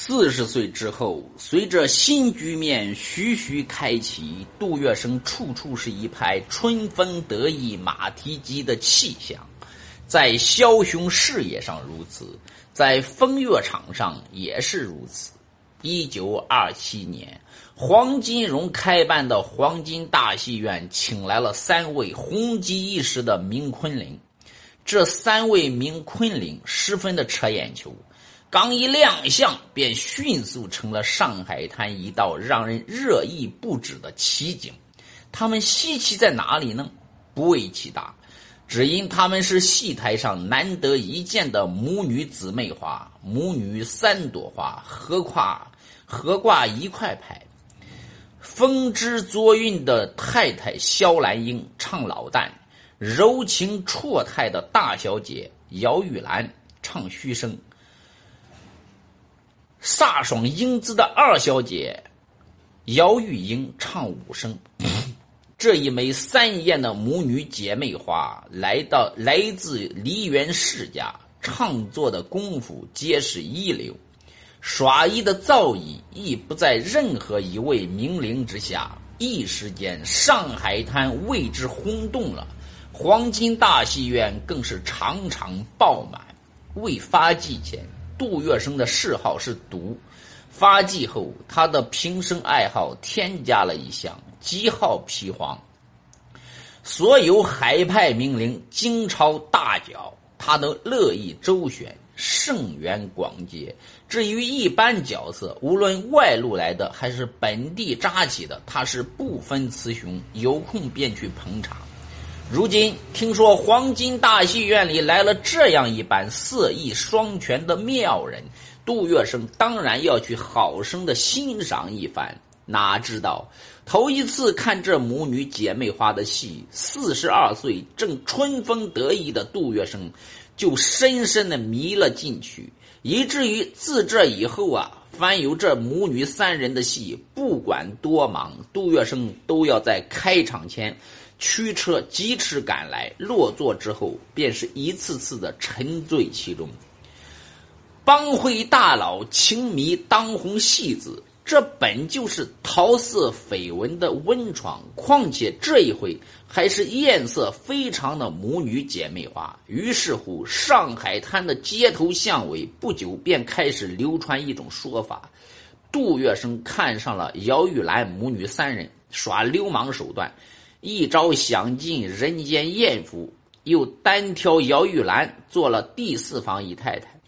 四十岁之后，随着新局面徐徐开启，杜月笙处处是一派春风得意马蹄疾的气象。在枭雄事业上如此，在风月场上也是如此。一九二七年，黄金荣开办的黄金大戏院请来了三位红极一时的名昆凌，这三位名昆凌十分的扯眼球。刚一亮相，便迅速成了上海滩一道让人热议不止的奇景。他们稀奇在哪里呢？不为其大，只因他们是戏台上难得一见的母女姊妹花，母女三朵花合挂合挂一块牌。风姿作韵的太太萧兰英唱老旦，柔情绰态的大小姐姚玉兰唱虚声。飒爽英姿的二小姐姚玉英唱武声，这一枚三艳的母女姐妹花来到来自梨园世家，唱作的功夫皆是一流，耍艺的造诣亦不在任何一位名伶之下。一时间，上海滩为之轰动了，黄金大戏院更是场场爆满。未发迹前。杜月笙的嗜好是赌，发迹后，他的平生爱好添加了一项，极好皮黄。所有海派名伶京超大脚，他都乐意周旋，盛缘广结。至于一般角色，无论外路来的还是本地扎起的，他是不分雌雄，有空便去捧场。如今听说黄金大戏院里来了这样一般色艺双全的妙人，杜月笙当然要去好生的欣赏一番。哪知道头一次看这母女姐妹花的戏，四十二岁正春风得意的杜月笙就深深的迷了进去，以至于自这以后啊，凡有这母女三人的戏，不管多忙，杜月笙都要在开场前。驱车疾驰赶来，落座之后，便是一次次的沉醉其中。帮会大佬情迷当红戏子，这本就是桃色绯闻的温床，况且这一回还是艳色非常的母女姐妹花。于是乎，上海滩的街头巷尾不久便开始流传一种说法：杜月笙看上了姚玉兰母女三人，耍流氓手段。一朝享尽人间艳福，又单挑姚玉兰做了第四房姨太太，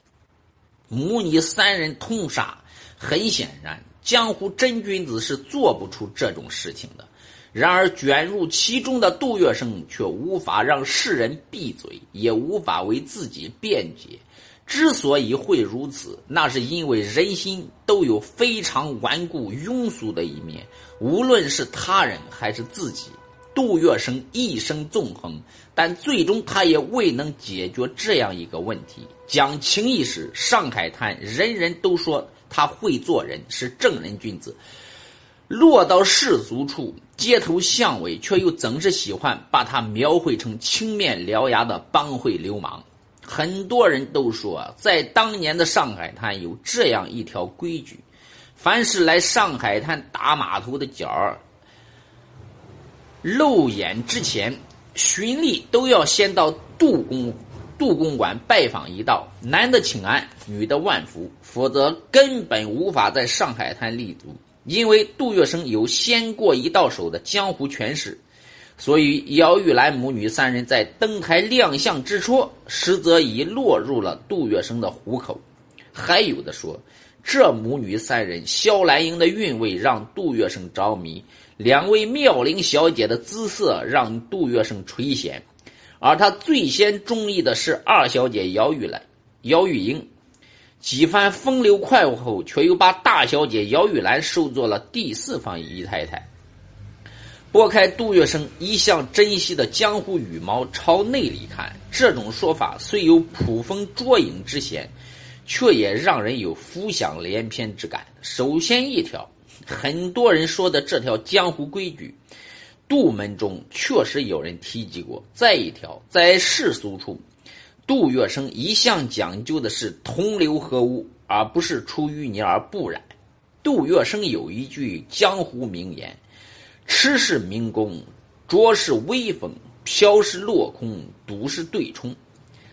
母女三人通杀。很显然，江湖真君子是做不出这种事情的。然而，卷入其中的杜月笙却无法让世人闭嘴，也无法为自己辩解。之所以会如此，那是因为人心都有非常顽固庸俗的一面，无论是他人还是自己。杜月笙一生纵横，但最终他也未能解决这样一个问题：讲情义时，上海滩人人都说他会做人，是正人君子；落到世俗处，街头巷尾，却又总是喜欢把他描绘成青面獠牙的帮会流氓。很多人都说，在当年的上海滩有这样一条规矩：凡是来上海滩打码头的角儿。露眼之前，巡吏都要先到杜公杜公馆拜访一道，男的请安，女的万福，否则根本无法在上海滩立足。因为杜月笙有先过一道手的江湖权势，所以姚玉兰母女三人在登台亮相之初，实则已落入了杜月笙的虎口。还有的说，这母女三人，萧兰英的韵味让杜月笙着迷。两位妙龄小姐的姿色让杜月笙垂涎，而他最先中意的是二小姐姚玉兰、姚玉英。几番风流快活后，却又把大小姐姚玉兰收做了第四房姨太太。拨开杜月笙一向珍惜的江湖羽毛，朝内里看，这种说法虽有捕风捉影之嫌，却也让人有浮想联翩之感。首先一条。很多人说的这条江湖规矩，杜门中确实有人提及过。再一条，在世俗处，杜月笙一向讲究的是同流合污，而不是出淤泥而不染。杜月笙有一句江湖名言：“吃是民工，着是威风，飘是落空，赌是对冲。”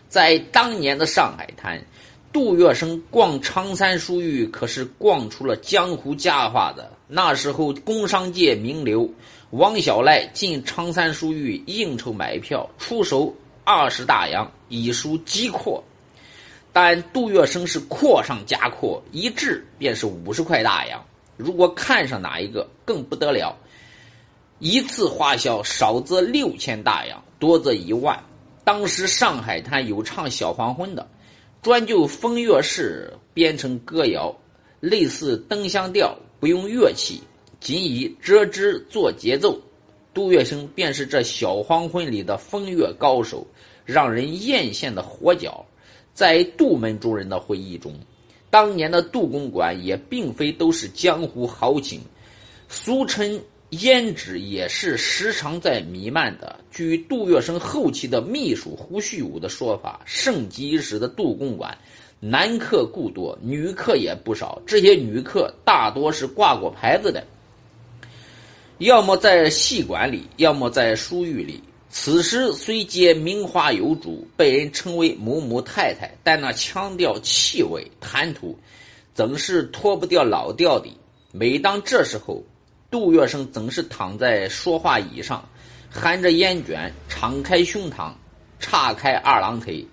在当年的上海滩，杜月笙逛长三书寓可是逛出了江湖佳话的。那时候，工商界名流王小赖进长三书寓应酬买票，出手二十大洋，以赎急阔。但杜月笙是阔上加阔，一掷便是五十块大洋。如果看上哪一个，更不得了，一次花销少则六千大洋，多则一万。当时上海滩有唱《小黄昏》的，专就风月事编成歌谣，类似灯香调，不用乐器，仅以折枝做节奏。杜月笙便是这《小黄昏》里的风月高手，让人艳羡的活角。在杜门中人的回忆中，当年的杜公馆也并非都是江湖豪情，俗称胭脂也是时常在弥漫的。据杜月笙后期的秘书胡旭武的说法，盛极一时的杜公馆，男客故多，女客也不少。这些女客大多是挂过牌子的，要么在戏馆里，要么在书寓里。此时虽皆名花有主，被人称为某某太太，但那腔调、气味、谈吐，总是脱不掉老调的。每当这时候，杜月笙总是躺在说话椅上，含着烟卷，敞开胸膛，岔开二郎腿，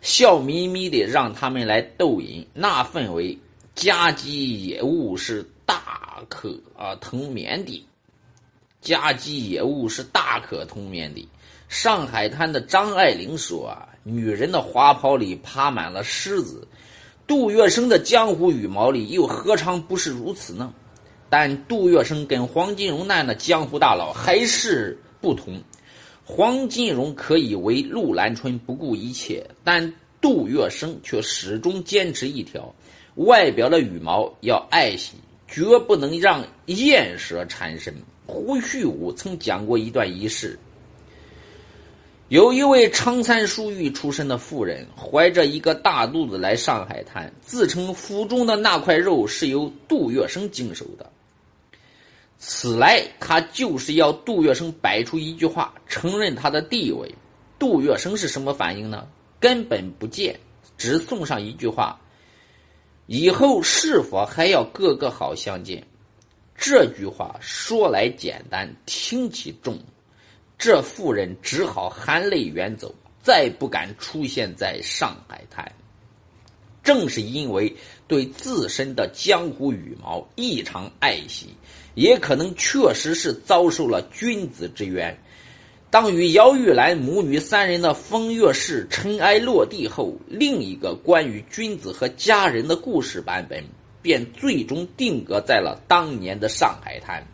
笑眯眯的让他们来逗饮。那氛围，家鸡野物是大可啊同眠的。家鸡野物是大可通免的。上海滩的张爱玲说：“啊，女人的花袍里爬满了虱子，杜月笙的江湖羽毛里又何尝不是如此呢？”但杜月笙跟黄金荣那样的江湖大佬还是不同。黄金荣可以为陆兰春不顾一切，但杜月笙却始终坚持一条：外表的羽毛要爱惜，绝不能让艳舌缠身。胡旭武曾讲过一段轶事：有一位长三书寓出身的妇人，怀着一个大肚子来上海滩，自称腹中的那块肉是由杜月笙经手的。此来，他就是要杜月笙摆出一句话，承认他的地位。杜月笙是什么反应呢？根本不见，只送上一句话：“以后是否还要个个好相见？”这句话说来简单，听起重，这妇人只好含泪远走，再不敢出现在上海滩。正是因为对自身的江湖羽毛异常爱惜，也可能确实是遭受了君子之冤。当与姚玉兰母女三人的风月事尘埃落地后，另一个关于君子和佳人的故事版本。便最终定格在了当年的上海滩。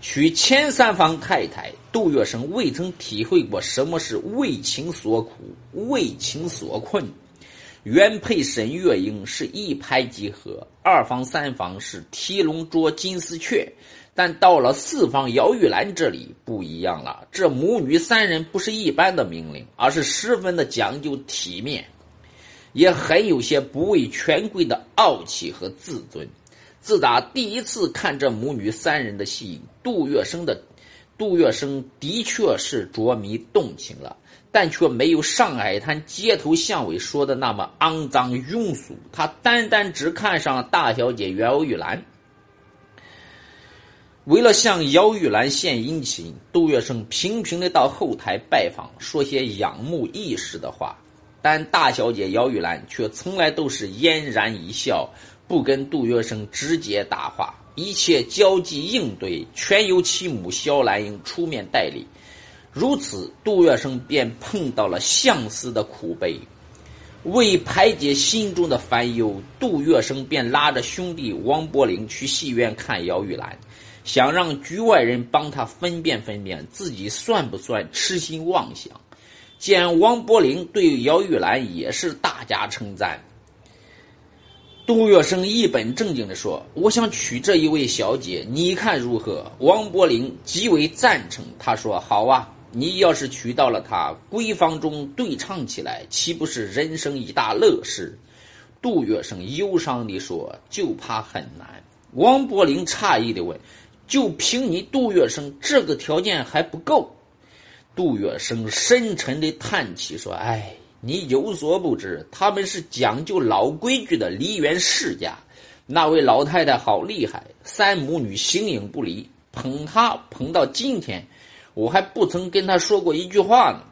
娶前三房太太，杜月笙未曾体会过什么是为情所苦、为情所困。原配沈月英是一拍即合，二房三房是提笼捉金丝雀，但到了四房姚玉兰这里不一样了。这母女三人不是一般的命令，而是十分的讲究体面。也很有些不畏权贵的傲气和自尊。自打第一次看这母女三人的戏，杜月笙的杜月笙的确是着迷动情了，但却没有上海滩街头巷尾说的那么肮脏庸俗。他单单只看上大小姐姚玉兰。为了向姚玉兰献殷勤，杜月笙频频的到后台拜访，说些仰慕一时的话。但大小姐姚玉兰却从来都是嫣然一笑，不跟杜月笙直接搭话，一切交际应对全由其母萧兰英出面代理。如此，杜月笙便碰到了相思的苦悲。为排解心中的烦忧，杜月笙便拉着兄弟王伯龄去戏院看姚玉兰，想让局外人帮他分辨分辨自己算不算痴心妄想。见王伯龄对姚玉兰也是大加称赞，杜月笙一本正经的说：“我想娶这一位小姐，你看如何？”王伯龄极为赞成，他说：“好啊，你要是娶到了她，闺房中对唱起来，岂不是人生一大乐事？”杜月笙忧伤地说：“就怕很难。”王伯龄诧异地问：“就凭你杜月笙这个条件还不够？”杜月笙深沉地叹气说：“哎，你有所不知，他们是讲究老规矩的梨园世家。那位老太太好厉害，三母女形影不离，捧她捧到今天，我还不曾跟他说过一句话呢。”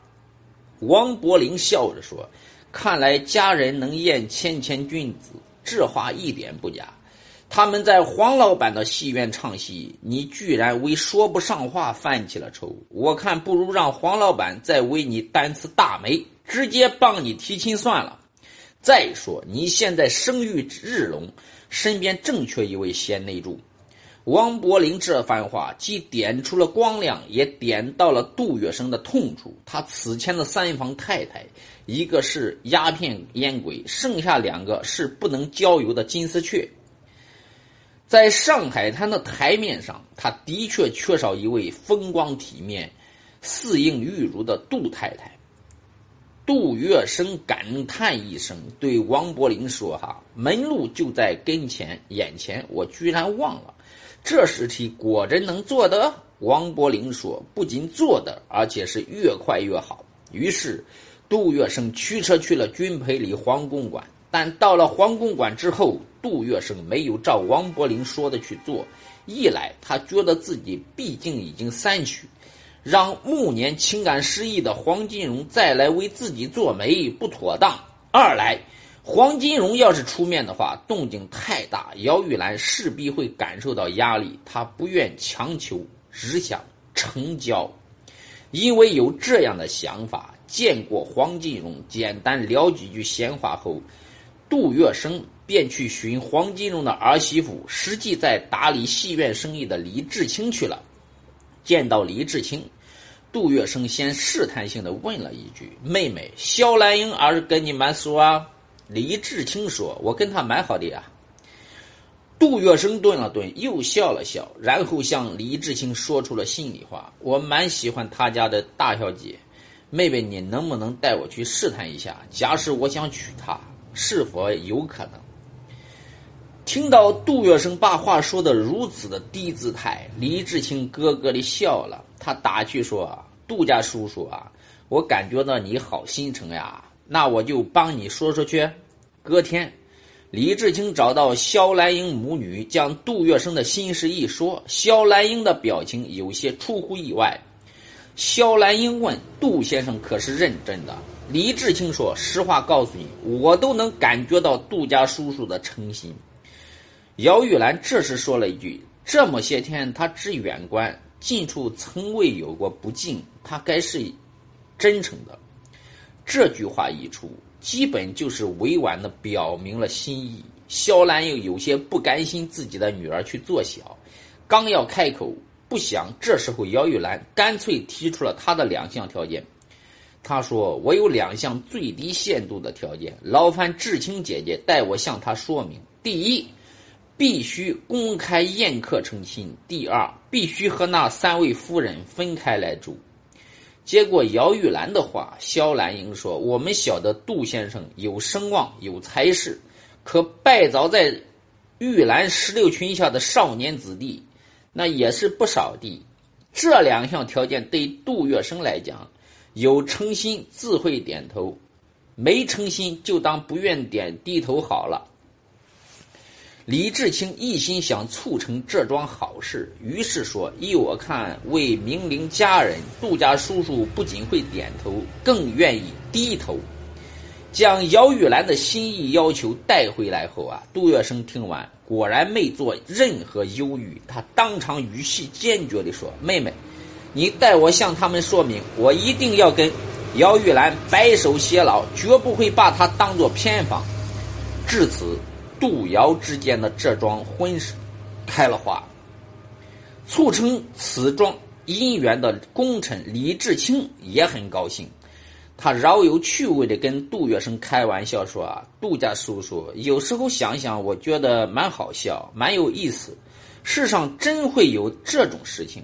王伯龄笑着说。看来佳人能厌谦谦君子，这话一点不假。他们在黄老板的戏院唱戏，你居然为说不上话犯起了愁。我看不如让黄老板再为你担次大媒，直接帮你提亲算了。再说你现在声誉日隆，身边正缺一位贤内助。王柏林这番话既点出了光亮，也点到了杜月笙的痛处。他此前的三房太太，一个是鸦片烟鬼，剩下两个是不能交游的金丝雀。在上海滩的台面上，他的确缺少一位风光体面、似应玉如的杜太太。杜月笙感叹一声，对王柏林说：“哈，门路就在跟前，眼前，我居然忘了。”这事体果真能做得？王伯龄说：“不仅做得，而且是越快越好。”于是，杜月笙驱车去了军培里黄公馆。但到了黄公馆之后，杜月笙没有照王伯龄说的去做。一来，他觉得自己毕竟已经三娶，让暮年情感失意的黄金荣再来为自己做媒不妥当；二来，黄金荣要是出面的话，动静太大，姚玉兰势必会感受到压力。他不愿强求，只想成交，因为有这样的想法。见过黄金荣，简单聊几句闲话后，杜月笙便去寻黄金荣的儿媳妇，实际在打理戏院生意的李志清去了。见到李志清，杜月笙先试探性的问了一句：“妹妹，肖兰英儿跟你蛮熟啊？”李志清说：“我跟他蛮好的呀。”杜月笙顿了顿，又笑了笑，然后向李志清说出了心里话：“我蛮喜欢他家的大小姐，妹妹，你能不能带我去试探一下？假使我想娶她，是否有可能？”听到杜月笙把话说的如此的低姿态，李志清咯咯的笑了。他打趣说：“杜家叔叔啊，我感觉到你好心诚呀。”那我就帮你说说去。隔天，李志清找到肖兰英母女，将杜月笙的心事一说。肖兰英的表情有些出乎意外。肖兰英问：“杜先生可是认真的？”李志清说：“实话告诉你，我都能感觉到杜家叔叔的诚心。”姚玉兰这时说了一句：“这么些天，他只远观，近处从未有过不敬，他该是真诚的。”这句话一出，基本就是委婉的表明了心意。肖兰又有些不甘心自己的女儿去做小，刚要开口，不想这时候姚玉兰干脆提出了她的两项条件。她说：“我有两项最低限度的条件，劳烦志清姐姐代我向她说明。第一，必须公开宴客成亲；第二，必须和那三位夫人分开来住。”接过姚玉兰的话，肖兰英说：“我们晓得杜先生有声望、有才识，可拜倒在玉兰石榴裙下的少年子弟，那也是不少的。这两项条件对杜月笙来讲，有诚心自会点头，没诚心就当不愿点低头好了。”李志清一心想促成这桩好事，于是说：“依我看，为明灵佳人，杜家叔叔不仅会点头，更愿意低头。”将姚玉兰的心意要求带回来后啊，杜月笙听完，果然没做任何犹豫，他当场语气坚决地说：“妹妹，你代我向他们说明，我一定要跟姚玉兰白首偕老，绝不会把她当做偏房。”至此。杜瑶之间的这桩婚事开了花，促成此桩姻缘的功臣李志清也很高兴，他饶有趣味的跟杜月笙开玩笑说：“啊，杜家叔叔，有时候想想，我觉得蛮好笑，蛮有意思。世上真会有这种事情。”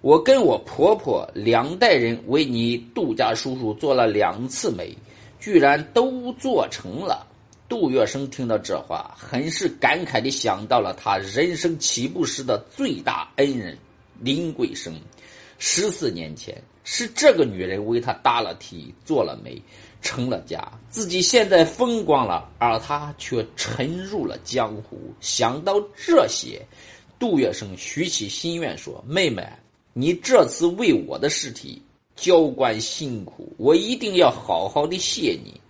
我跟我婆婆两代人为你杜家叔叔做了两次媒，居然都做成了。杜月笙听到这话，很是感慨地想到了他人生起步时的最大恩人林桂生。十四年前，是这个女人为他搭了梯、做了媒、成了家，自己现在风光了，而他却沉入了江湖。想到这些，杜月笙许起心愿说：“妹妹，你这次为我的尸体浇灌辛苦，我一定要好好的谢你。”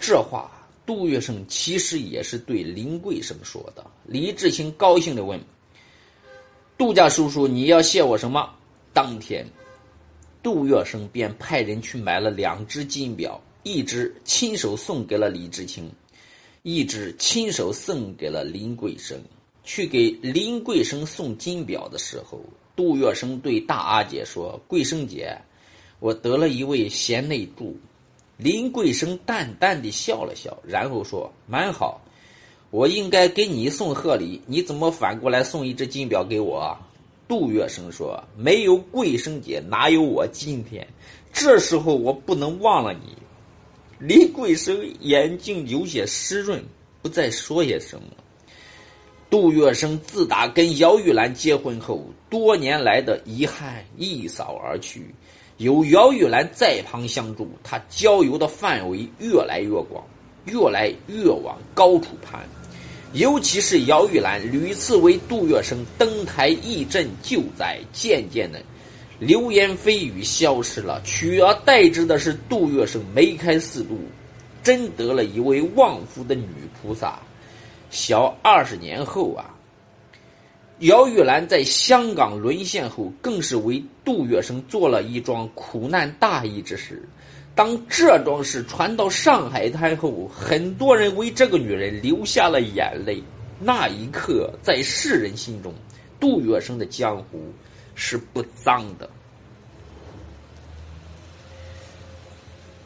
这话。杜月笙其实也是对林桂生说的。李志清高兴的问：“杜家叔叔，你要谢我什么？”当天，杜月笙便派人去买了两只金表，一只亲手送给了李志清，一只亲手送给了林桂生。去给林桂生送金表的时候，杜月笙对大阿姐说：“桂生姐，我得了一位贤内助。”林桂生淡淡的笑了笑，然后说：“蛮好，我应该给你送贺礼，你怎么反过来送一只金表给我？”杜月笙说：“没有桂生姐，哪有我今天？这时候我不能忘了你。”林桂生眼睛有些湿润，不再说些什么。杜月笙自打跟姚玉兰结婚后，多年来的遗憾一扫而去。有姚玉兰在旁相助，他交友的范围越来越广，越来越往高处攀。尤其是姚玉兰屡次为杜月笙登台义阵救灾，渐渐的，流言蜚语消失了，取而代之的是杜月笙梅开四度，真得了一位旺夫的女菩萨。小二十年后啊。姚玉兰在香港沦陷后，更是为杜月笙做了一桩苦难大义之事。当这桩事传到上海滩后，很多人为这个女人流下了眼泪。那一刻，在世人心中，杜月笙的江湖是不脏的。